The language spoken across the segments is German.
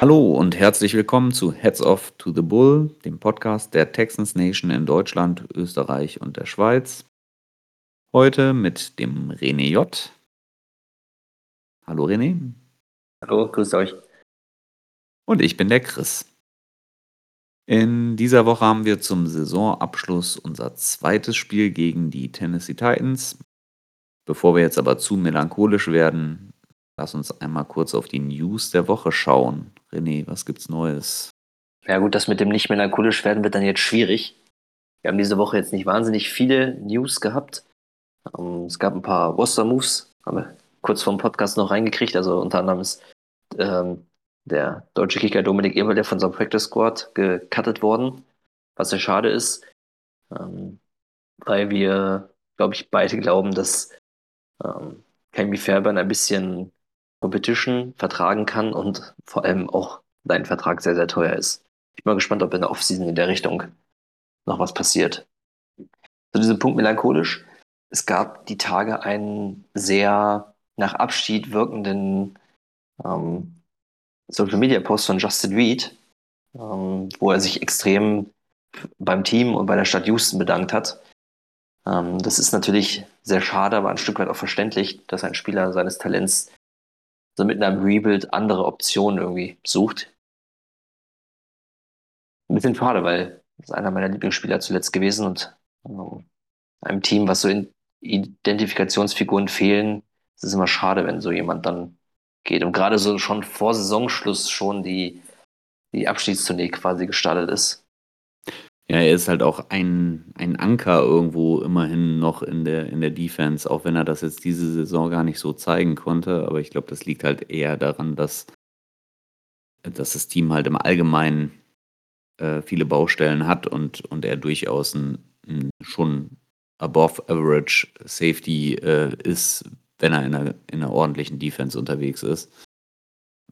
Hallo und herzlich willkommen zu Heads Off to the Bull, dem Podcast der Texans Nation in Deutschland, Österreich und der Schweiz. Heute mit dem René J. Hallo René. Hallo, grüßt euch. Und ich bin der Chris. In dieser Woche haben wir zum Saisonabschluss unser zweites Spiel gegen die Tennessee Titans. Bevor wir jetzt aber zu melancholisch werden, lass uns einmal kurz auf die News der Woche schauen. René, was gibt's Neues? Ja gut, das mit dem nicht melancholisch werden wird dann jetzt schwierig. Wir haben diese Woche jetzt nicht wahnsinnig viele News gehabt. Ähm, es gab ein paar Roster-Moves, haben wir kurz vor dem Podcast noch reingekriegt. Also unter anderem ist ähm, der deutsche Kicker Dominik Eberl, der von unserem Practice Squad gecuttet worden, was sehr schade ist, ähm, weil wir, glaube ich, beide glauben, dass ähm, Kami Fairbairn ein bisschen Competition vertragen kann und vor allem auch dein Vertrag sehr, sehr teuer ist. Ich bin mal gespannt, ob in der Offseason in der Richtung noch was passiert. Zu diesem Punkt melancholisch. Es gab die Tage einen sehr nach Abschied wirkenden ähm, Social Media Post von Justin Reed, ähm, wo er sich extrem beim Team und bei der Stadt Houston bedankt hat. Ähm, das ist natürlich sehr schade, aber ein Stück weit auch verständlich, dass ein Spieler seines Talents so mit einem Rebuild andere Optionen irgendwie sucht. Ein bisschen schade, weil das ist einer meiner Lieblingsspieler zuletzt gewesen und ähm, einem Team, was so Identifikationsfiguren fehlen, es ist immer schade, wenn so jemand dann geht. Und gerade so schon vor Saisonschluss schon die, die Abschiedstournee quasi gestartet ist. Ja, er ist halt auch ein, ein Anker irgendwo immerhin noch in der, in der Defense, auch wenn er das jetzt diese Saison gar nicht so zeigen konnte. Aber ich glaube, das liegt halt eher daran, dass, dass das Team halt im Allgemeinen äh, viele Baustellen hat und, und er durchaus ein, ein schon above average Safety äh, ist, wenn er in einer, in einer ordentlichen Defense unterwegs ist.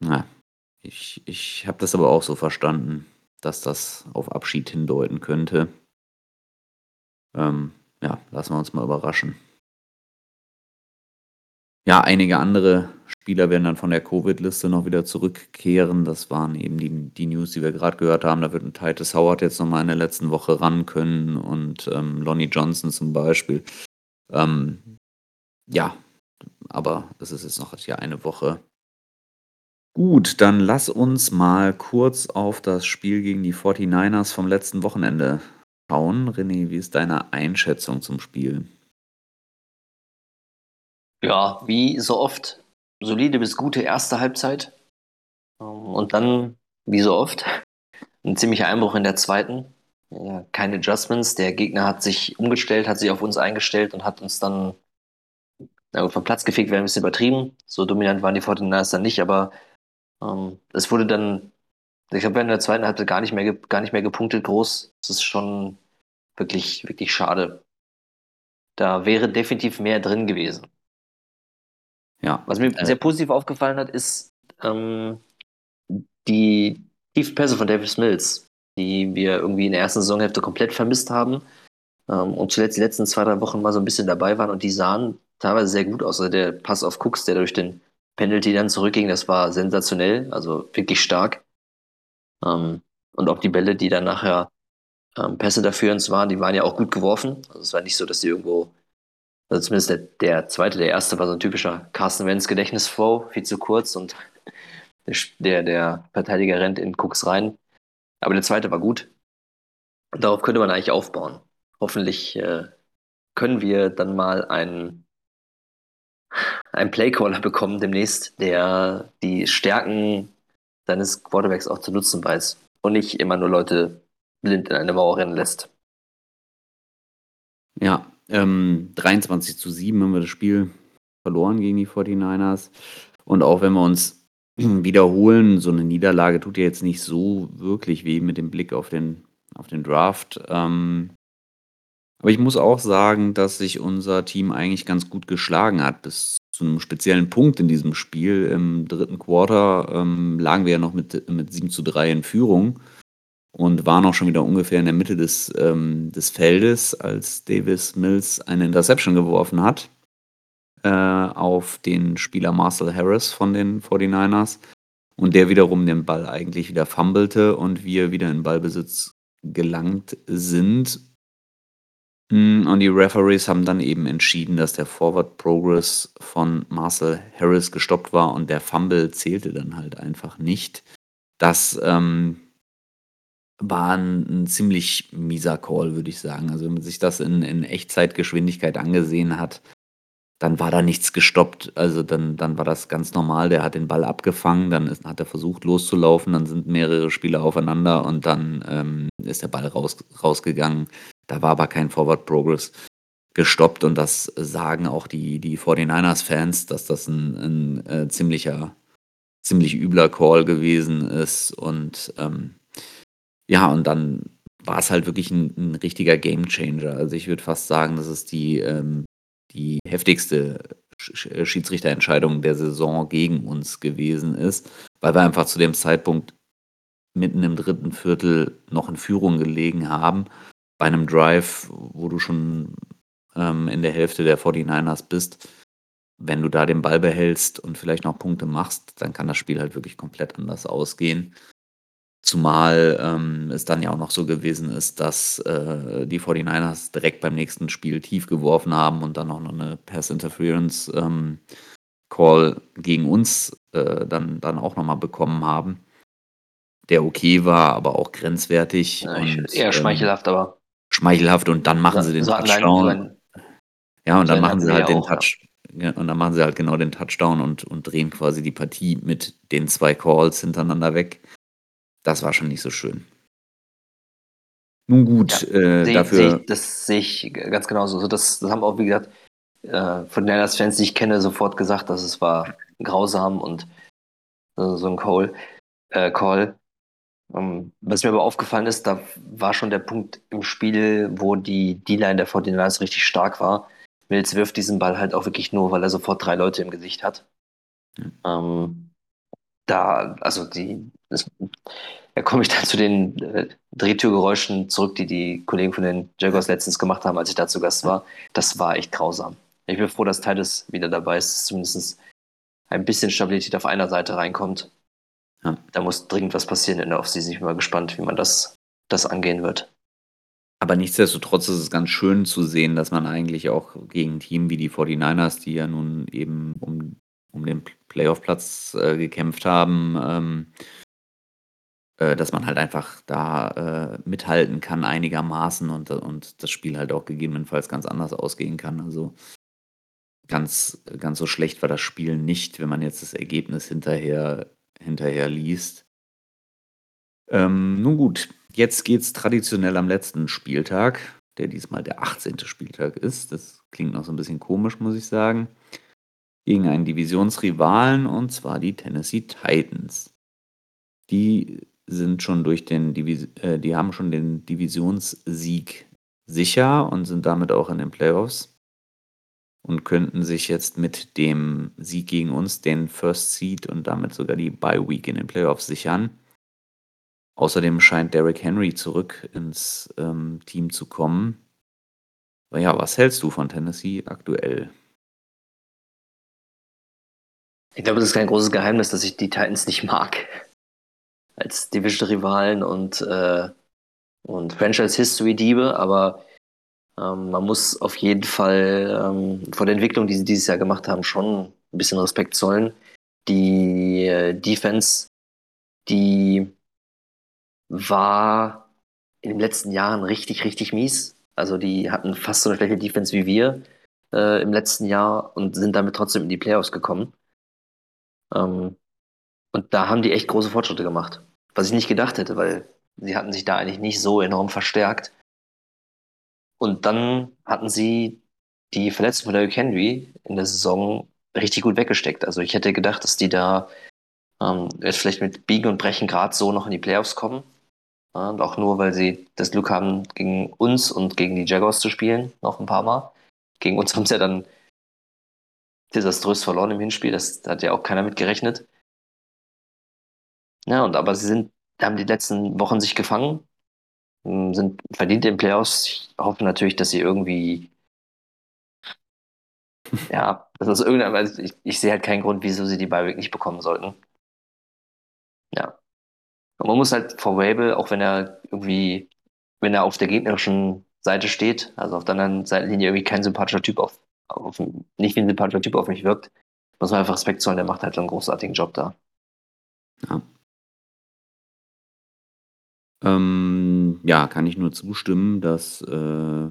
Na, ich, ich habe das aber auch so verstanden dass das auf Abschied hindeuten könnte. Ähm, ja, lassen wir uns mal überraschen. Ja, einige andere Spieler werden dann von der Covid-Liste noch wieder zurückkehren. Das waren eben die, die News, die wir gerade gehört haben. Da wird ein Titus Howard jetzt nochmal in der letzten Woche ran können und ähm, Lonnie Johnson zum Beispiel. Ähm, ja, aber es ist jetzt noch ja eine Woche. Gut, dann lass uns mal kurz auf das Spiel gegen die 49ers vom letzten Wochenende schauen. René, wie ist deine Einschätzung zum Spiel? Ja, wie so oft, solide bis gute erste Halbzeit. Und dann, wie so oft, ein ziemlicher Einbruch in der zweiten. Keine Adjustments. Der Gegner hat sich umgestellt, hat sich auf uns eingestellt und hat uns dann vom Platz gefegt, wäre ein bisschen übertrieben. So dominant waren die 49ers dann nicht, aber ähm, es wurde dann, ich glaube, in der zweiten Halbzeit gar nicht mehr, gar nicht mehr gepunktet groß. Das ist schon wirklich, wirklich schade. Da wäre definitiv mehr drin gewesen. Ja. Was mir äh, sehr positiv aufgefallen hat, ist ähm, die tiefen Pässe von Davis Mills, die wir irgendwie in der ersten Saisonhälfte komplett vermisst haben ähm, und zuletzt die letzten zwei, drei Wochen mal so ein bisschen dabei waren und die sahen teilweise sehr gut aus. Also der Pass auf Cooks, der durch den Penalty dann zurückging, das war sensationell, also wirklich stark. Ähm, und auch die Bälle, die dann nachher ähm, Pässe dafür uns waren, die waren ja auch gut geworfen. Also es war nicht so, dass die irgendwo, also zumindest der, der zweite, der erste war so ein typischer Carsten Wenz Gedächtnisflow, viel zu kurz und der, der Verteidiger rennt in Cooks rein. Aber der zweite war gut. Und darauf könnte man eigentlich aufbauen. Hoffentlich äh, können wir dann mal einen einen Playcaller bekommen demnächst, der die Stärken seines Quarterbacks auch zu nutzen weiß und nicht immer nur Leute blind in eine Mauer rennen lässt. Ja, ähm, 23 zu 7 haben wir das Spiel verloren gegen die 49ers. Und auch wenn wir uns wiederholen, so eine Niederlage tut ja jetzt nicht so wirklich weh mit dem Blick auf den, auf den Draft. Ähm, aber ich muss auch sagen, dass sich unser Team eigentlich ganz gut geschlagen hat. Bis zu einem speziellen Punkt in diesem Spiel. Im dritten Quarter ähm, lagen wir ja noch mit, mit 7 zu 3 in Führung und waren auch schon wieder ungefähr in der Mitte des, ähm, des Feldes, als Davis Mills eine Interception geworfen hat äh, auf den Spieler Marcel Harris von den 49ers und der wiederum den Ball eigentlich wieder fummelte und wir wieder in Ballbesitz gelangt sind hm, und die Referees haben dann eben entschieden, dass der Forward Progress von Marcel Harris gestoppt war und der Fumble zählte dann halt einfach nicht. Das ähm, war ein, ein, ziemlich mieser Call, würde ich sagen. Also wenn man sich das in, in Echtzeitgeschwindigkeit angesehen hat, dann war da nichts gestoppt. Also dann, dann war das ganz normal. Der hat den Ball abgefangen, dann ist, hat er versucht loszulaufen, dann sind mehrere Spieler aufeinander und dann ähm, ist der Ball raus, rausgegangen. Da war aber kein Forward Progress gestoppt und das sagen auch die, die 49ers-Fans, dass das ein, ein äh, ziemlicher, ziemlich übler Call gewesen ist. Und ähm, ja, und dann war es halt wirklich ein, ein richtiger Gamechanger. Also ich würde fast sagen, das ist die, ähm, die heftigste Schiedsrichterentscheidung der Saison gegen uns gewesen ist, weil wir einfach zu dem Zeitpunkt mitten im dritten Viertel noch in Führung gelegen haben bei einem Drive, wo du schon ähm, in der Hälfte der 49ers bist, wenn du da den Ball behältst und vielleicht noch Punkte machst, dann kann das Spiel halt wirklich komplett anders ausgehen. Zumal ähm, es dann ja auch noch so gewesen ist, dass äh, die 49ers direkt beim nächsten Spiel tief geworfen haben und dann auch noch eine Pass Interference ähm, Call gegen uns äh, dann, dann auch nochmal bekommen haben, der okay war, aber auch grenzwertig. Ja, und, eher ähm, schmeichelhaft, aber schmeichelhaft und dann machen sie den so Touchdown. ja, und dann machen sie halt den Touch. Ja, und dann machen sie halt genau den Touchdown und, und drehen quasi die Partie mit den zwei Calls hintereinander weg. Das war schon nicht so schön. Nun gut, ja, äh, seh, dafür. Seh, das sehe ich ganz genauso. Also das, das haben auch, wie gesagt, äh, von den Niners-Fans, die ich kenne, sofort gesagt, dass es war grausam und äh, so ein Call. Äh, Call. Um, ähm, was mir aber aufgefallen ist, da war schon der Punkt im Spiel, wo die D-Line der 49ers richtig stark war. Mills wirft diesen Ball halt auch wirklich nur, weil er sofort drei Leute im Gesicht hat. Mhm. Um, da, also die, das, da komme ich dann zu den äh, Drehtürgeräuschen zurück, die die Kollegen von den Jaguars letztens gemacht haben, als ich da zu Gast war. Das war echt grausam. Ich bin froh, dass Titus wieder dabei ist, zumindest ein bisschen Stabilität auf einer Seite reinkommt. Ja. Da muss dringend was passieren in der Offseason. Ich bin mal gespannt, wie man das, das angehen wird. Aber nichtsdestotrotz ist es ganz schön zu sehen, dass man eigentlich auch gegen Team wie die 49ers, die ja nun eben um, um den Playoff-Platz äh, gekämpft haben, ähm, äh, dass man halt einfach da äh, mithalten kann einigermaßen und, und das Spiel halt auch gegebenenfalls ganz anders ausgehen kann. Also ganz, ganz so schlecht war das Spiel nicht, wenn man jetzt das Ergebnis hinterher hinterher liest. Ähm, nun gut, jetzt geht es traditionell am letzten Spieltag, der diesmal der 18. Spieltag ist. Das klingt noch so ein bisschen komisch, muss ich sagen. Gegen einen Divisionsrivalen und zwar die Tennessee Titans. Die sind schon durch den Divis äh, die haben schon den Divisionssieg sicher und sind damit auch in den Playoffs und könnten sich jetzt mit dem Sieg gegen uns den First Seed und damit sogar die Bye Week in den Playoffs sichern. Außerdem scheint Derrick Henry zurück ins ähm, Team zu kommen. Aber ja, was hältst du von Tennessee aktuell? Ich glaube, es ist kein großes Geheimnis, dass ich die Titans nicht mag. Als Division-Rivalen und, äh, und Franchise-History-Diebe, aber ähm, man muss auf jeden Fall ähm, vor der Entwicklung, die sie dieses Jahr gemacht haben, schon ein bisschen Respekt zollen. Die äh, Defense, die war in den letzten Jahren richtig, richtig mies. Also die hatten fast so eine schlechte Defense wie wir. äh, im letzten Jahr und sind damit trotzdem in die Playoffs gekommen. Ähm, und da haben die echt große Fortschritte gemacht. Was ich nicht gedacht hätte, weil sie hatten sich da eigentlich nicht so enorm verstärkt. Und dann hatten sie die Verletzung von Derrick Henry in der Saison richtig gut weggesteckt. Also ich hätte gedacht, dass die da ähm, jetzt vielleicht mit Biegen und Brechen gerade so noch in die Playoffs kommen. Ja, und auch nur, weil sie das Glück haben, gegen uns und gegen die Jaguars zu spielen, noch ein paar Mal. Gegen uns haben sie ja dann desaströs verloren im Hinspiel, das hat ja auch keiner mit gerechnet. Ja, und aber sie sind, haben die letzten Wochen sich gefangen, sind verdient in Playoffs. Ich hoffe natürlich, dass sie irgendwie ja, das ist irgendein, also ich, ich sehe halt keinen Grund, wieso sie die Beiweg nicht bekommen sollten. Ja. Und man muss halt vor Rabel, auch wenn er irgendwie, wenn er auf der gegnerischen Seite steht, also auf der anderen Seitenlinie irgendwie kein sympathischer Typ auf, auf nicht wie ein sympathischer Typ auf mich wirkt, muss man einfach Respekt zollen, der macht halt einen großartigen Job da. Ja. Ähm, ja, kann ich nur zustimmen, dass, äh,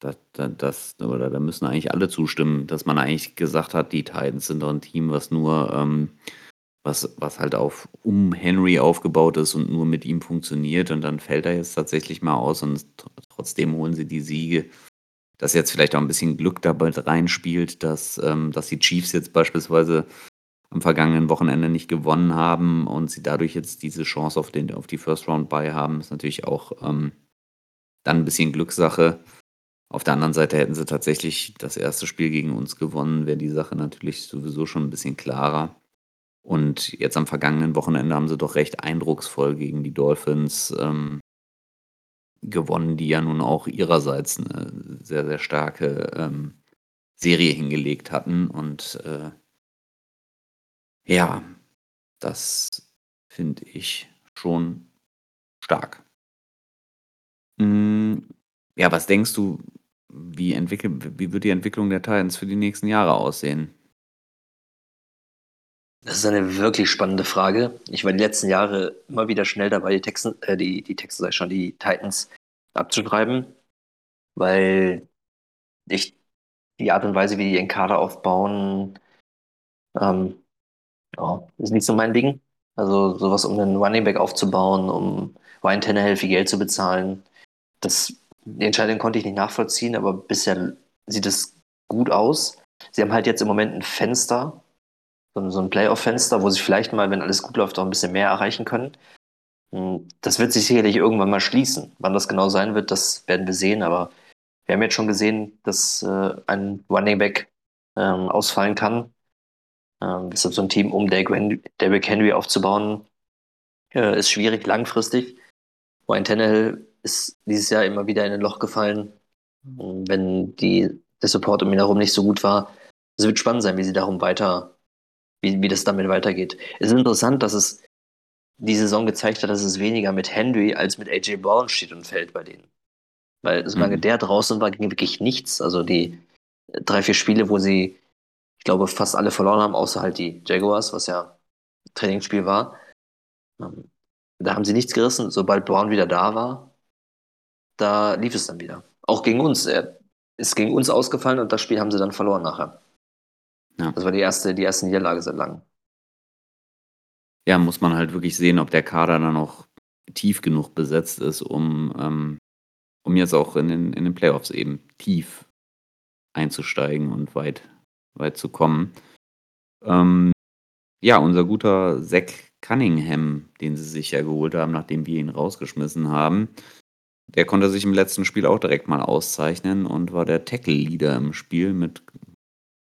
das, das, oder da müssen eigentlich alle zustimmen, dass man eigentlich gesagt hat, die Titans sind doch ein Team, was nur, ähm, was, was halt auf um Henry aufgebaut ist und nur mit ihm funktioniert und dann fällt er jetzt tatsächlich mal aus und trotzdem holen sie die Siege. Dass jetzt vielleicht auch ein bisschen Glück dabei reinspielt, dass, ähm, dass die Chiefs jetzt beispielsweise am vergangenen Wochenende nicht gewonnen haben und sie dadurch jetzt diese Chance auf, den, auf die First Round bei haben, ist natürlich auch ähm, dann ein bisschen Glückssache. Auf der anderen Seite hätten sie tatsächlich das erste Spiel gegen uns gewonnen, wäre die Sache natürlich sowieso schon ein bisschen klarer. Und jetzt am vergangenen Wochenende haben sie doch recht eindrucksvoll gegen die Dolphins ähm, gewonnen, die ja nun auch ihrerseits eine sehr, sehr starke ähm, Serie hingelegt hatten. Und äh, ja, das finde ich schon stark. Hm, ja, was denkst du, wie, entwickelt, wie wird die Entwicklung der Titans für die nächsten Jahre aussehen? Das ist eine wirklich spannende Frage. Ich war die letzten Jahre immer wieder schnell dabei, die Texten, äh, die, die Texte, sag ich schon, die Titans abzuschreiben, weil ich die Art und Weise, wie die ihren Kader aufbauen, ähm, ja, ist nicht so mein Ding. Also sowas, um einen Running Back aufzubauen, um Ryan Tannehill viel Geld zu bezahlen, das die Entscheidung konnte ich nicht nachvollziehen, aber bisher sieht es gut aus. Sie haben halt jetzt im Moment ein Fenster, so ein Playoff-Fenster, wo sie vielleicht mal, wenn alles gut läuft, auch ein bisschen mehr erreichen können. Hm, das wird sich sicherlich irgendwann mal schließen. Wann das genau sein wird, das werden wir sehen, aber wir haben jetzt schon gesehen, dass äh, ein Running Back ähm, ausfallen kann. Ähm, deshalb so ein Team um Derrick Henry aufzubauen, äh, ist schwierig langfristig. Ryan Tannehill ist dieses Jahr immer wieder in ein Loch gefallen, wenn die, der Support um ihn herum nicht so gut war. Es wird spannend sein, wie sie darum weiter, wie, wie das damit weitergeht. Es ist interessant, dass es die Saison gezeigt hat, dass es weniger mit Henry als mit AJ Brown steht und fällt bei denen. Weil solange mhm. der draußen war, ging wirklich nichts. Also die drei, vier Spiele, wo sie, ich glaube, fast alle verloren haben, außer halt die Jaguars, was ja Trainingsspiel war. Ähm, da haben sie nichts gerissen. Sobald Brown wieder da war, da lief es dann wieder. Auch gegen uns. Er ist gegen uns ausgefallen und das Spiel haben sie dann verloren nachher. Ja. Das war die erste, die erste Niederlage seit langem. Ja, muss man halt wirklich sehen, ob der Kader dann noch tief genug besetzt ist, um, ähm, um jetzt auch in den, in den Playoffs eben tief einzusteigen und weit, weit zu kommen. Ähm, ja, unser guter Zack Cunningham, den sie sich ja geholt haben, nachdem wir ihn rausgeschmissen haben, der konnte sich im letzten Spiel auch direkt mal auszeichnen und war der Tackle-Leader im Spiel mit,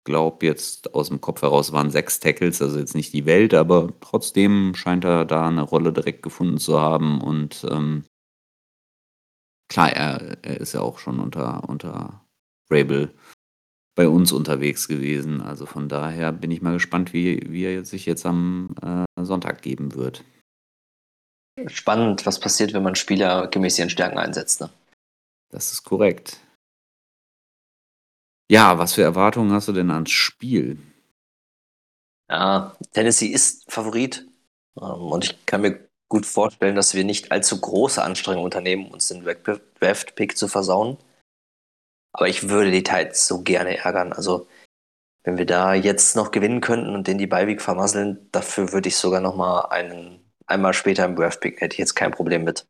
glaub jetzt aus dem Kopf heraus waren sechs Tackles, also jetzt nicht die Welt, aber trotzdem scheint er da eine Rolle direkt gefunden zu haben und ähm, klar, er, er ist ja auch schon unter, unter Rabel bei uns unterwegs gewesen. Also von daher bin ich mal gespannt, wie, wie er sich jetzt am äh, Sonntag geben wird spannend, was passiert, wenn man Spieler gemäß ihren Stärken einsetzt. Ne? Das ist korrekt. Ja, was für Erwartungen hast du denn ans Spiel? Ja, Tennessee ist Favorit. Ähm, und ich kann mir gut vorstellen, dass wir nicht allzu große Anstrengungen unternehmen, uns den Draft-Pick zu versauen. Aber ich würde die Titans so gerne ärgern. Also, wenn wir da jetzt noch gewinnen könnten und den die Beiweg vermasseln, dafür würde ich sogar noch mal einen, einmal später im Draft-Pick, hätte ich jetzt kein Problem mit.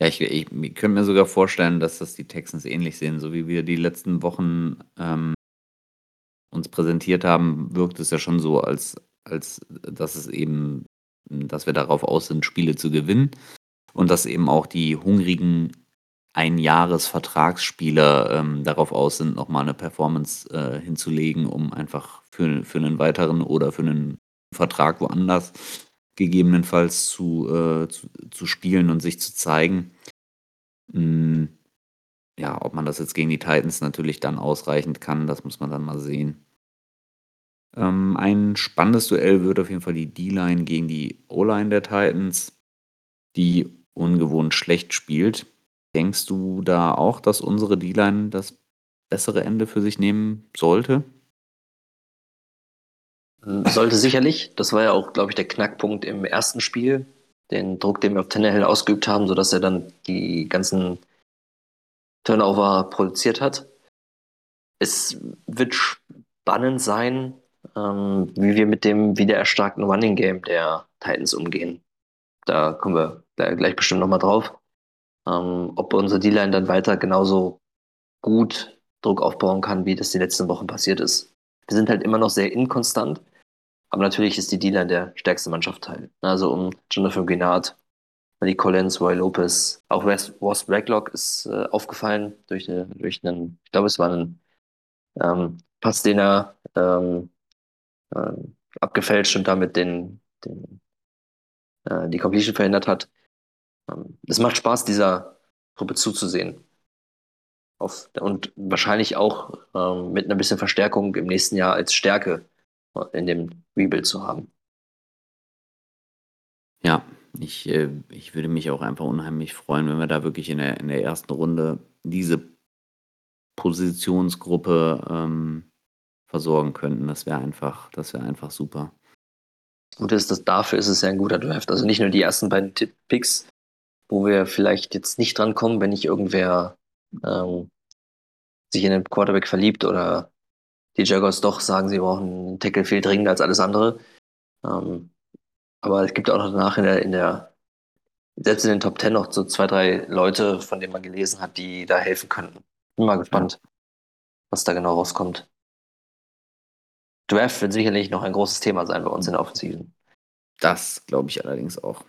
Ja, ich, ich, ich könnte mir sogar vorstellen, dass das die Texans ähnlich sehen. So wie wir die letzten Wochen ähm, uns präsentiert haben, wirkt es ja schon so, als, als dass es eben, dass wir darauf aus sind, Spiele zu gewinnen. Und dass eben auch die hungrigen Einjahresvertragsspieler ähm, darauf aus sind, nochmal eine Performance äh, hinzulegen, um einfach für, für einen weiteren oder für einen Vertrag woanders gegebenenfalls zu, äh, zu, zu, spielen und sich zu zeigen. Hm, ja, ob man das jetzt gegen die Titans natürlich dann ausreichend kann, das muss man dann mal sehen. Ähm, ein spannendes Duell wird auf jeden Fall die D-Line gegen die O-Line der Titans, die ungewohnt schlecht spielt. Denkst du da auch, dass unsere D-Line das bessere Ende für sich nehmen sollte? Hm, sollte sicherlich. Das war ja auch, glaube ich, der Knackpunkt im ersten Spiel. Den Druck, den wir auf Tannehill ausgeübt haben, sodass er dann die ganzen Turnover produziert hat. Es wird spannend sein, ähm, wie wir mit dem wieder erstarkten Running Game der Titans umgehen. Da kommen wir gleich bestimmt nochmal drauf. Ähm, ob unsere D-Line dann weiter genauso gut Druck aufbauen kann, wie das die letzten Wochen passiert ist. Wir sind halt immer noch sehr inkonstant, aber natürlich ist die D-Line der stärkste Mannschaftsteil. Also um Jonathan Grenard, Malik Collins, Roy Lopez, auch Ross Blacklock ist äh, aufgefallen durch, eine, durch einen, ich glaube, es war ein ähm, Pass, den er ähm, äh, abgefälscht und damit den, den, äh, die Completion verhindert hat. Es macht Spaß, dieser Gruppe zuzusehen. Auf, und wahrscheinlich auch ähm, mit einer bisschen Verstärkung im nächsten Jahr als Stärke in dem Rebuild zu haben. Ja, ich, äh, ich würde mich auch einfach unheimlich freuen, wenn wir da wirklich in der, in der ersten Runde diese Positionsgruppe ähm, versorgen könnten. Das wäre einfach, das wäre einfach super. Gut ist, dass dafür ist es ja ein guter Draft. Also nicht nur die ersten beiden Picks, wo wir vielleicht jetzt nicht dran kommen, wenn nicht irgendwer ähm, sich in den Quarterback verliebt oder die Jaguars doch sagen, sie brauchen einen Tackle viel dringender als alles andere. Ähm, aber es gibt auch noch danach in der, in der, selbst in den Top Ten noch so zwei, drei Leute, von denen man gelesen hat, die da helfen könnten. Bin mal gespannt, ja. was da genau rauskommt. Draft wird sicherlich noch ein großes Thema sein bei uns in der Offensiven. Das glaube ich allerdings auch.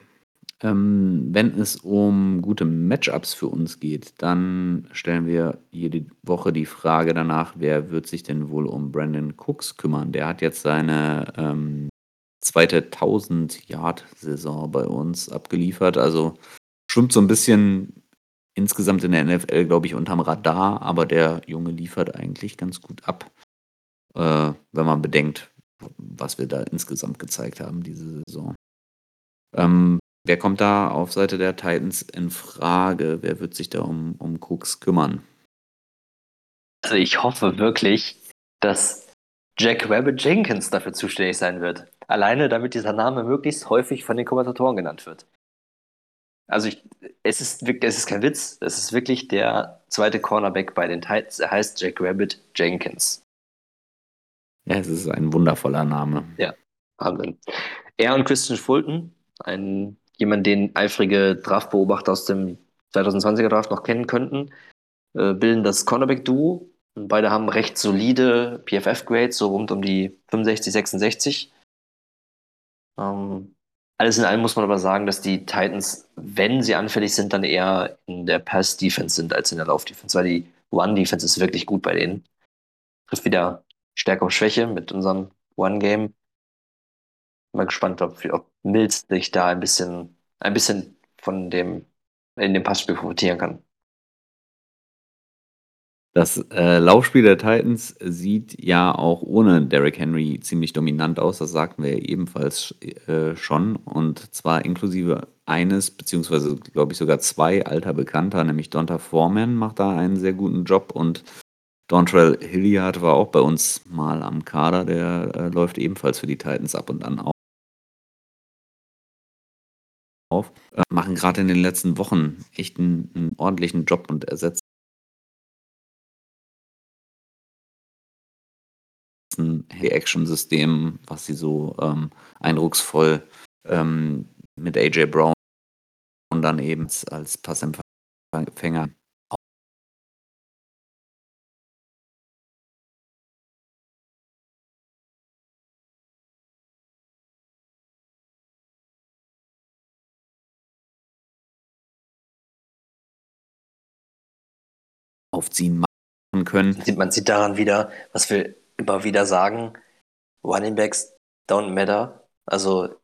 Ähm, wenn es um gute Matchups für uns geht, dann stellen wir jede Woche die Frage danach, wer wird sich denn wohl um Brandon Cooks kümmern? Der hat jetzt seine ähm, zweite 1000-Yard-Saison bei uns abgeliefert. Also schwimmt so ein bisschen insgesamt in der NFL, glaube ich, unterm Radar, aber der Junge liefert eigentlich ganz gut ab, äh, wenn man bedenkt, was wir da insgesamt gezeigt haben diese Saison. Ähm, Wer kommt da auf Seite der Titans in Frage? Wer wird sich da um, um Cooks kümmern? Also ich hoffe wirklich, dass Jack Rabbit Jenkins dafür zuständig sein wird. Alleine damit dieser Name möglichst häufig von den Kommentatoren genannt wird. Also ich, es, ist, es ist kein Witz, es ist wirklich der zweite Cornerback bei den Titans. Er heißt Jack Rabbit Jenkins. Ja, es ist ein wundervoller Name. Ja, Wahnsinn. Er und Christian Fulton, ein jemand, den eifrige Draftbeobachter aus dem 2020er Draft noch kennen könnten, äh, bilden das Cornerback-Duo. Beide haben recht solide PFF-Grades, so rund um die 65, 66. Ähm, alles in allem muss man aber sagen, dass die Titans, wenn sie anfällig sind, dann eher in der Pass-Defense sind als in der Lauf-Defense, weil die One-Defense ist wirklich gut bei denen. Trifft wieder Stärke auf Schwäche mit unserem One-Game mal gespannt, ob, ob Mills sich da ein bisschen, ein bisschen von dem, in dem Passspiel profitieren kann. Das äh, Laufspiel der Titans sieht ja auch ohne Derrick Henry ziemlich dominant aus. Das sagten wir ebenfalls äh, schon. Und zwar inklusive eines, beziehungsweise glaube ich sogar zwei alter Bekannter, nämlich Donta Foreman macht da einen sehr guten Job und Dontrell Hilliard war auch bei uns mal am Kader. Der äh, läuft ebenfalls für die Titans ab und an auch auf, äh, machen gerade in den letzten Wochen echt einen, einen ordentlichen Job und ersetzen ein Action-System, was sie so ähm, eindrucksvoll ähm, mit AJ Brown und dann eben als Passempfänger aufziehen machen können. Man sieht daran wieder, was wir immer wieder sagen, Running Backs don't matter. Also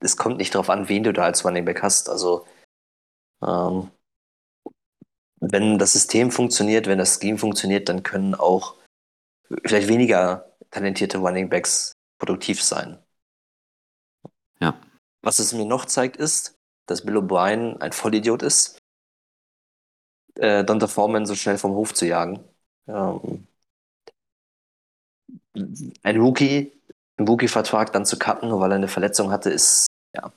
es kommt nicht darauf an, wen du da als Running Back hast. Also ähm, wenn das System funktioniert, wenn das Scheme funktioniert, dann können auch vielleicht weniger talentierte Running Backs produktiv sein. Ja. Was es mir noch zeigt, ist, dass Bill O'Brien ein Vollidiot ist, äh, Donta Foreman so schnell vom Hof zu jagen. Ähm, ein Rookie, einen Rookie-Vertrag dann zu cutten, nur weil er eine Verletzung hatte, ist ja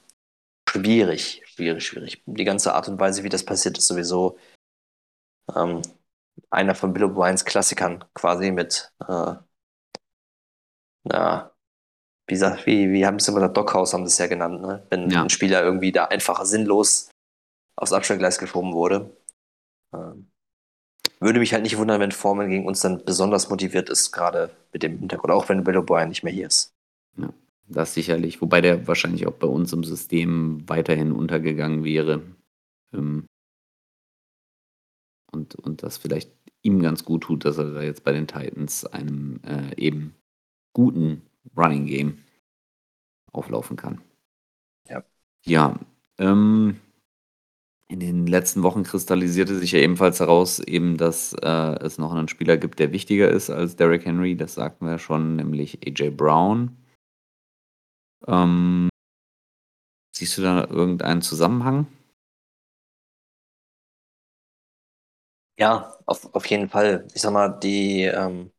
schwierig, schwierig, schwierig. Die ganze Art und Weise, wie das passiert, ist sowieso ähm, einer von Bill O'Briens Klassikern quasi mit äh, na, wie, gesagt, wie, wie haben sie immer das Dockhaus haben sie es ja genannt, ne? wenn ja. ein Spieler irgendwie da einfach sinnlos aufs Abstellgleis geschoben wurde. Ähm, würde mich halt nicht wundern, wenn Foreman gegen uns dann besonders motiviert ist, gerade mit dem Hintergrund, auch wenn Bill O'Brien nicht mehr hier ist. Ja, das sicherlich. Wobei der wahrscheinlich auch bei uns im System weiterhin untergegangen wäre. Ähm, und, und das vielleicht ihm ganz gut tut, dass er da jetzt bei den Titans einem äh, eben guten Running Game auflaufen kann. Ja. Ja. Ähm, in den letzten Wochen kristallisierte sich ja ebenfalls heraus, eben, dass äh, es noch einen Spieler gibt, der wichtiger ist als Derrick Henry. Das sagten wir schon, nämlich AJ Brown. Ähm, siehst du da irgendeinen Zusammenhang? Ja, auf, auf jeden Fall. Ich sag mal, die ähm,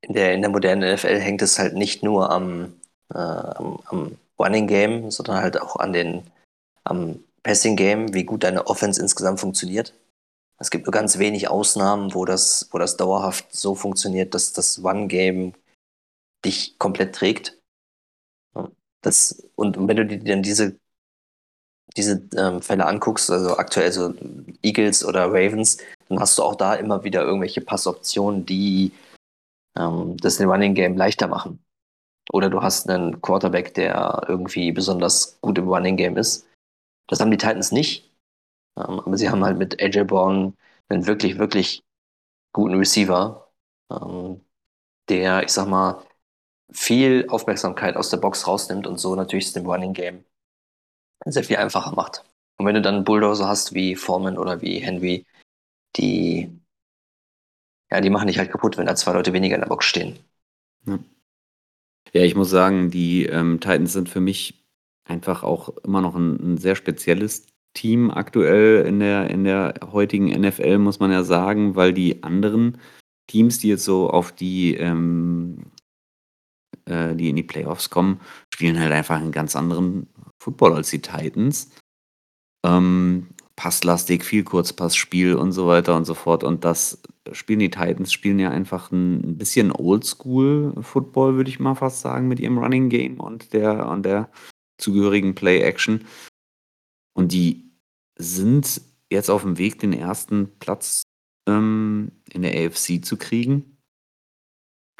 in der, in der modernen NFL hängt es halt nicht nur am, äh, am, am Running Game, sondern halt auch an den am Passing Game, wie gut deine Offense insgesamt funktioniert. Es gibt nur ganz wenig Ausnahmen, wo das, wo das dauerhaft so funktioniert, dass das One Game dich komplett trägt. Das, und wenn du dir dann diese, diese ähm, Fälle anguckst, also aktuell so Eagles oder Ravens, dann hast du auch da immer wieder irgendwelche Passoptionen, die ähm, das Running Game leichter machen. Oder du hast einen Quarterback, der irgendwie besonders gut im Running Game ist. Das haben die Titans nicht. Ähm, aber sie haben halt mit AJ Brown einen wirklich, wirklich guten Receiver, ähm, der, ich sag mal, viel Aufmerksamkeit aus der Box rausnimmt und so natürlich dem Running Game sehr viel einfacher macht. Und wenn du dann einen Bulldozer hast wie Foreman oder wie Henry, die, ja, die machen dich halt kaputt, wenn da zwei Leute weniger in der Box stehen. Ja, ja ich muss sagen, die ähm, Titans sind für mich einfach auch immer noch ein, ein sehr spezielles Team aktuell in der, in der heutigen NFL, muss man ja sagen, weil die anderen Teams, die jetzt so auf die, ähm, äh, die in die Playoffs kommen, spielen halt einfach einen ganz anderen Football als die Titans. Ähm, Passlastig, viel Kurzpassspiel und so weiter und so fort. Und das spielen die Titans, spielen ja einfach ein bisschen Oldschool-Football, würde ich mal fast sagen, mit ihrem Running Game und der, und der zugehörigen Play-Action. Und die sind jetzt auf dem Weg, den ersten Platz ähm, in der AFC zu kriegen.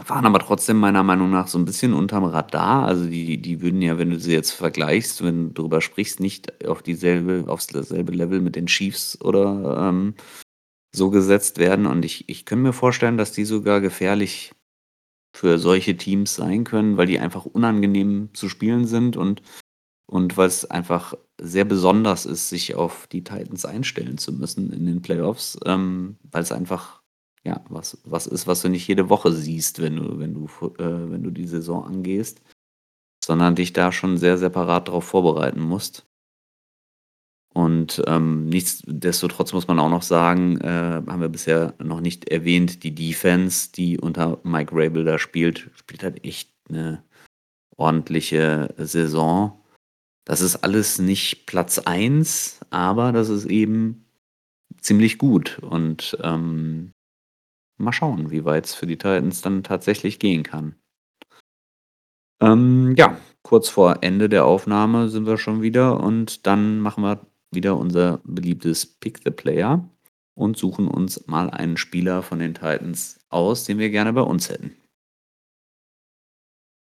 Waren aber trotzdem meiner Meinung nach so ein bisschen unterm Radar. Also die, die würden ja, wenn du sie jetzt vergleichst, wenn du darüber sprichst, nicht auf dieselbe, aufs dasselbe Level mit den Chiefs oder ähm, so gesetzt werden. Und ich, ich könnte mir vorstellen, dass die sogar gefährlich für solche Teams sein können, weil die einfach unangenehm zu spielen sind und und weil es einfach sehr besonders ist, sich auf die Titans einstellen zu müssen in den Playoffs, ähm, weil es einfach ja was, was ist, was du nicht jede Woche siehst, wenn du, wenn du, äh, wenn du die Saison angehst, sondern dich da schon sehr separat darauf vorbereiten musst. Und ähm, nichtsdestotrotz muss man auch noch sagen, äh, haben wir bisher noch nicht erwähnt, die Defense, die unter Mike Rabel da spielt, spielt halt echt eine ordentliche Saison. Das ist alles nicht Platz 1, aber das ist eben ziemlich gut. Und ähm, mal schauen, wie weit es für die Titans dann tatsächlich gehen kann. Ähm, ja, kurz vor Ende der Aufnahme sind wir schon wieder und dann machen wir wieder unser beliebtes Pick the Player und suchen uns mal einen Spieler von den Titans aus, den wir gerne bei uns hätten.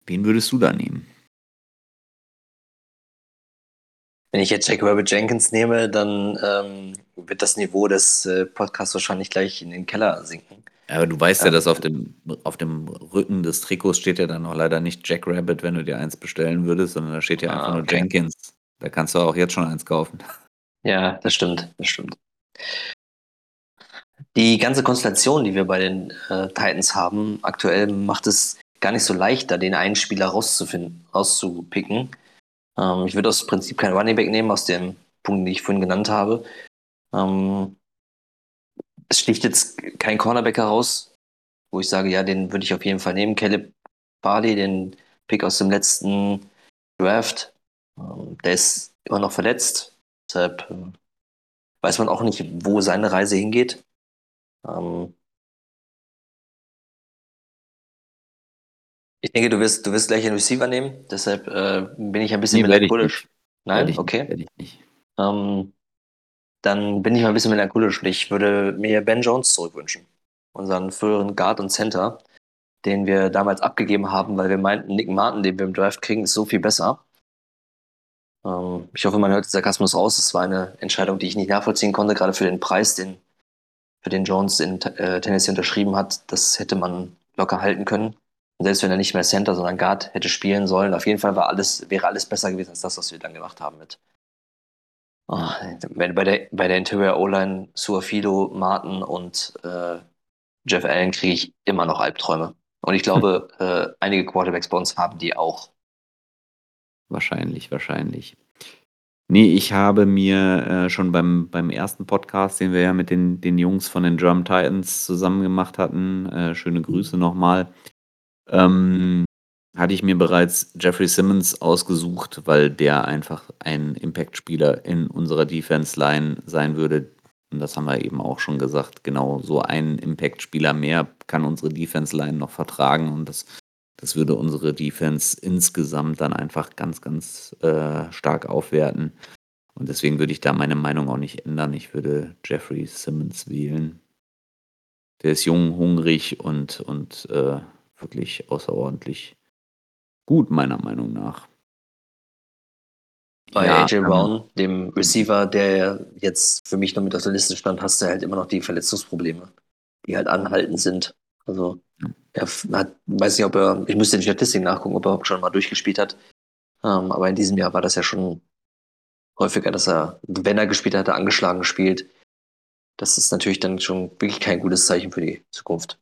Wen würdest du da nehmen? Wenn ich jetzt Jack Rabbit Jenkins nehme, dann ähm, wird das Niveau des äh, Podcasts wahrscheinlich gleich in den Keller sinken. Aber du weißt ja, dass auf dem, auf dem Rücken des Trikots steht ja dann noch leider nicht Jack Rabbit, wenn du dir eins bestellen würdest, sondern da steht ja einfach Ah, nur okay. Jenkins. Da kannst du auch jetzt schon eins kaufen. Ja, das stimmt, das stimmt. Die ganze Konstellation, die wir bei den äh, Titans haben, aktuell macht es gar nicht so leicht, da den einen Spieler rauszufinden, rauszupicken. Ähm, ich würde aus Prinzip keinen Running Back nehmen, aus den Punkten, die ich vorhin genannt habe. Ähm, es sticht jetzt kein Cornerback heraus, wo ich sage, ja, den würde ich auf jeden Fall nehmen. Caleb Farley, den Pick aus dem letzten Draft, ähm, der ist immer noch verletzt. Deshalb äh, weiß man auch nicht, wo seine Reise hingeht. Ähm, ich denke, du wirst, du wirst gleich einen Receiver nehmen, deshalb äh, bin ich ein bisschen Nee, melancholisch. Nein, ich okay. Nicht, ich nicht. Ähm, dann bin ich mal ein bisschen melancholisch und ich würde mir Ben Jones zurückwünschen. Unseren früheren Guard und Center, den wir damals abgegeben haben, weil wir meinten, Nick Martin, den wir im Draft kriegen, ist so viel besser. Ähm, ich hoffe, man hört den Sarkasmus raus. Es war eine Entscheidung, die ich nicht nachvollziehen konnte, gerade für den Preis, den, für den Jones in äh, Tennessee unterschrieben hat. Das hätte man locker halten können. Selbst wenn er nicht mehr Center, sondern Guard hätte spielen sollen, auf jeden Fall war alles, wäre alles besser gewesen als das, was wir dann gemacht haben mit Oh, wenn bei der, bei der Interior O-Line Suafilo, Martin und äh, Jeff Allen kriege ich immer noch Albträume. Und ich glaube, äh, einige Quarterbacks bei uns haben die auch. Wahrscheinlich, wahrscheinlich. Nee, ich habe mir äh, schon beim, beim ersten Podcast, den wir ja mit den, den Jungs von den Drum Titans zusammen gemacht hatten, äh, schöne Grüße nochmal, ähm, hatte ich mir bereits Jeffrey Simmons ausgesucht, weil der einfach ein Impact-Spieler in unserer Defense-Line sein würde. Und das haben wir eben auch schon gesagt. Genau so ein Impact-Spieler mehr kann unsere Defense-Line noch vertragen und das das würde unsere Defense insgesamt dann einfach ganz, ganz äh, stark aufwerten. Und deswegen würde ich da meine Meinung auch nicht ändern. Ich würde Jeffrey Simmons wählen. Der ist jung, hungrig und, und äh, wirklich außerordentlich gut, meiner Meinung nach. Bei Ja, AJ ähm, Brown, dem Receiver, der jetzt für mich noch mit auf der Liste stand, hast du halt immer noch die Verletzungsprobleme, die halt anhaltend sind. Also er hat, weiß nicht, ob er, ich müsste in die Statistik nachgucken, ob er überhaupt schon mal durchgespielt hat. Ähm, aber in diesem Jahr war das ja schon häufiger, dass er, wenn er gespielt hat, angeschlagen gespielt. Das ist natürlich dann schon wirklich kein gutes Zeichen für die Zukunft.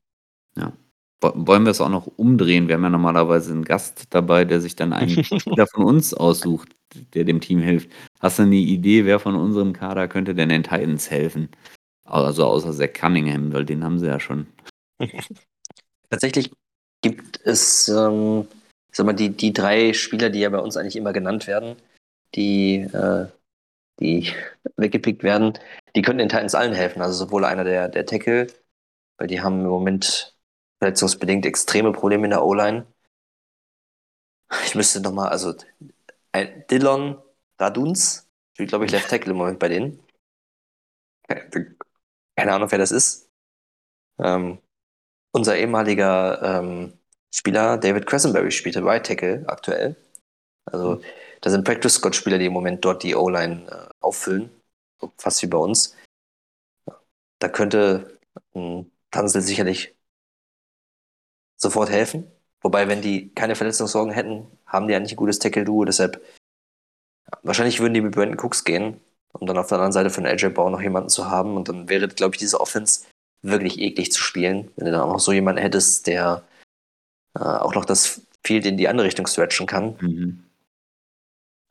Wo- Wollen wir es auch noch umdrehen? Wir haben ja normalerweise einen Gast dabei, der sich dann einen Spieler von uns aussucht, der dem Team hilft. Hast du eine Idee, wer von unserem Kader könnte denn den Titans helfen? Also außer Zach Cunningham, weil den haben sie ja schon. Tatsächlich gibt es, ähm, ich sag mal, die, die drei Spieler, die ja bei uns eigentlich immer genannt werden, die, äh, die weggepickt werden, die können den Titans allen helfen. Also sowohl einer der, der Tackle, weil die haben im Moment verletzungsbedingt extreme Probleme in der O-Line. Ich müsste nochmal, also ein Dillon Raduns, spielt, glaube ich, Left Tackle im Moment bei denen. Keine Ahnung, wer das ist. Ähm, unser ehemaliger ähm, Spieler David Cressenberry spielte Right Tackle aktuell. Also da sind Practice Squad Spieler, die im Moment dort die O-Line äh, auffüllen, fast wie bei uns. Da könnte ein Tansel sicherlich sofort helfen. Wobei, wenn die keine Verletzungssorgen hätten, haben die eigentlich ein gutes Tackle-Duo. Deshalb ja, wahrscheinlich würden die mit Brandon Cooks gehen, um dann auf der anderen Seite von AJ Bauer noch jemanden zu haben. Und dann wäre, glaube ich, diese Offense wirklich eklig zu spielen, wenn du dann auch noch so jemanden hättest, der äh, auch noch das Field in die andere Richtung stretchen kann. Mhm.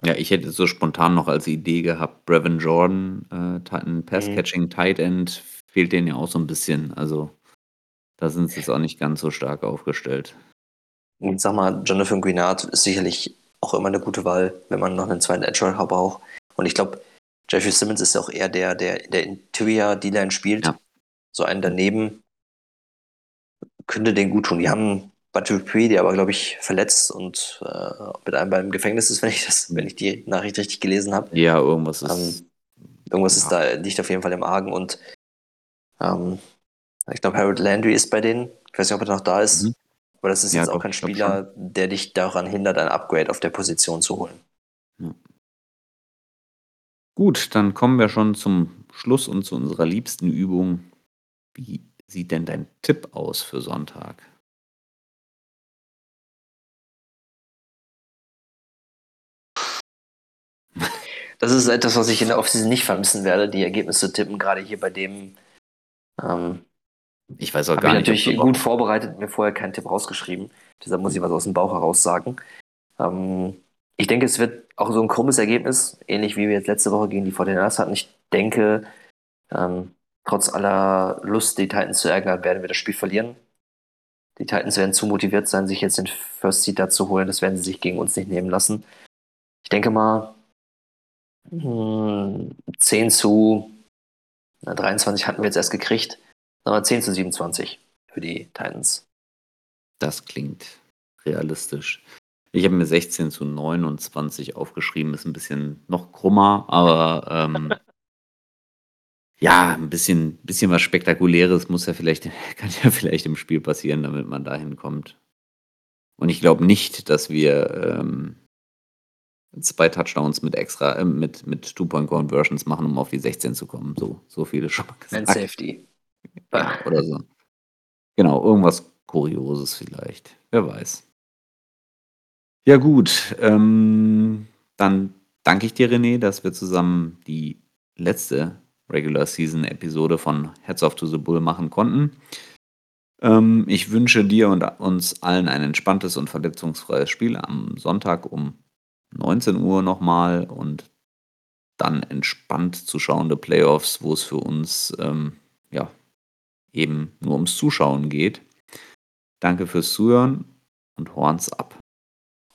Ja, ich hätte so spontan noch als Idee gehabt, Brevin Jordan, äh, ein Pass-Catching Tight End, fehlt denen ja auch so ein bisschen. Also da sind sie jetzt auch nicht ganz so stark aufgestellt. Und ich sag mal, Jonathan Greenard ist sicherlich auch immer eine gute Wahl, wenn man noch einen zweiten Edge Rusher braucht. Und ich glaube, Jeffrey Simmons ist ja auch eher der, der in der Interior D-Line spielt. Ja. So einen daneben. könnte den gut tun. Die haben Batupi, der aber, glaube ich, verletzt und äh, mit einem beim Gefängnis ist, wenn ich das, wenn ich die Nachricht richtig gelesen habe. Ja, irgendwas ist. Ähm, irgendwas ist da, liegt auf jeden Fall im Argen und ähm, ich glaube, Harold Landry ist bei denen. Ich weiß nicht, ob er noch da ist. Mhm. Aber das ist Ja, jetzt auch kein Spieler, der dich daran hindert, ein Upgrade auf der Position zu holen. Gut, dann kommen wir schon zum Schluss und zu unserer liebsten Übung. Wie sieht denn dein Tipp aus für Sonntag? Das ist etwas, was ich in der Offseason nicht vermissen werde, die Ergebnisse tippen, gerade hier bei dem. Ähm, Ich weiß auch ich gar nicht, natürlich gut vorbereitet, mir vorher keinen Tipp rausgeschrieben. Deshalb muss ich was aus dem Bauch heraus sagen. Ähm, ich denke, es wird auch so ein krummes Ergebnis, ähnlich wie wir jetzt letzte Woche gegen die 49ers hatten. Ich denke, ähm, trotz aller Lust, die Titans zu ärgern, werden wir das Spiel verlieren. Die Titans werden zu motiviert sein, sich jetzt den First Seed da zu holen. Das werden sie sich gegen uns nicht nehmen lassen. Ich denke mal, mh, 10 zu na, 23 hatten wir jetzt erst gekriegt. Aber 10 zu 27 für die Titans. Das klingt realistisch. Ich habe mir 16 zu 29 aufgeschrieben, ist ein bisschen noch krummer, aber ähm, ja, ein bisschen, bisschen was Spektakuläres muss ja vielleicht, kann ja vielleicht im Spiel passieren, damit man dahin kommt. Und ich glaube nicht, dass wir ähm, zwei Touchdowns mit extra, äh, mit, mit Two-Point-Conversions machen, um auf die 16 zu kommen. So, so viele schon mal gesagt. Safety. Ja, oder so. Genau, irgendwas Kurioses vielleicht. Wer weiß. Ja, gut. Ähm, dann danke ich dir, René, dass wir zusammen die letzte Regular Season Episode von Heads Off to the Bull machen konnten. Ähm, ich wünsche dir und uns allen ein entspanntes und verletzungsfreies Spiel am Sonntag um 19 Uhr nochmal und dann entspannt zuschauende Playoffs, wo es für uns ähm, ja, eben nur ums Zuschauen geht. Danke fürs Zuhören und Horns ab.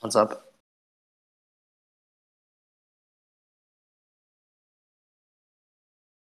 Uns ab.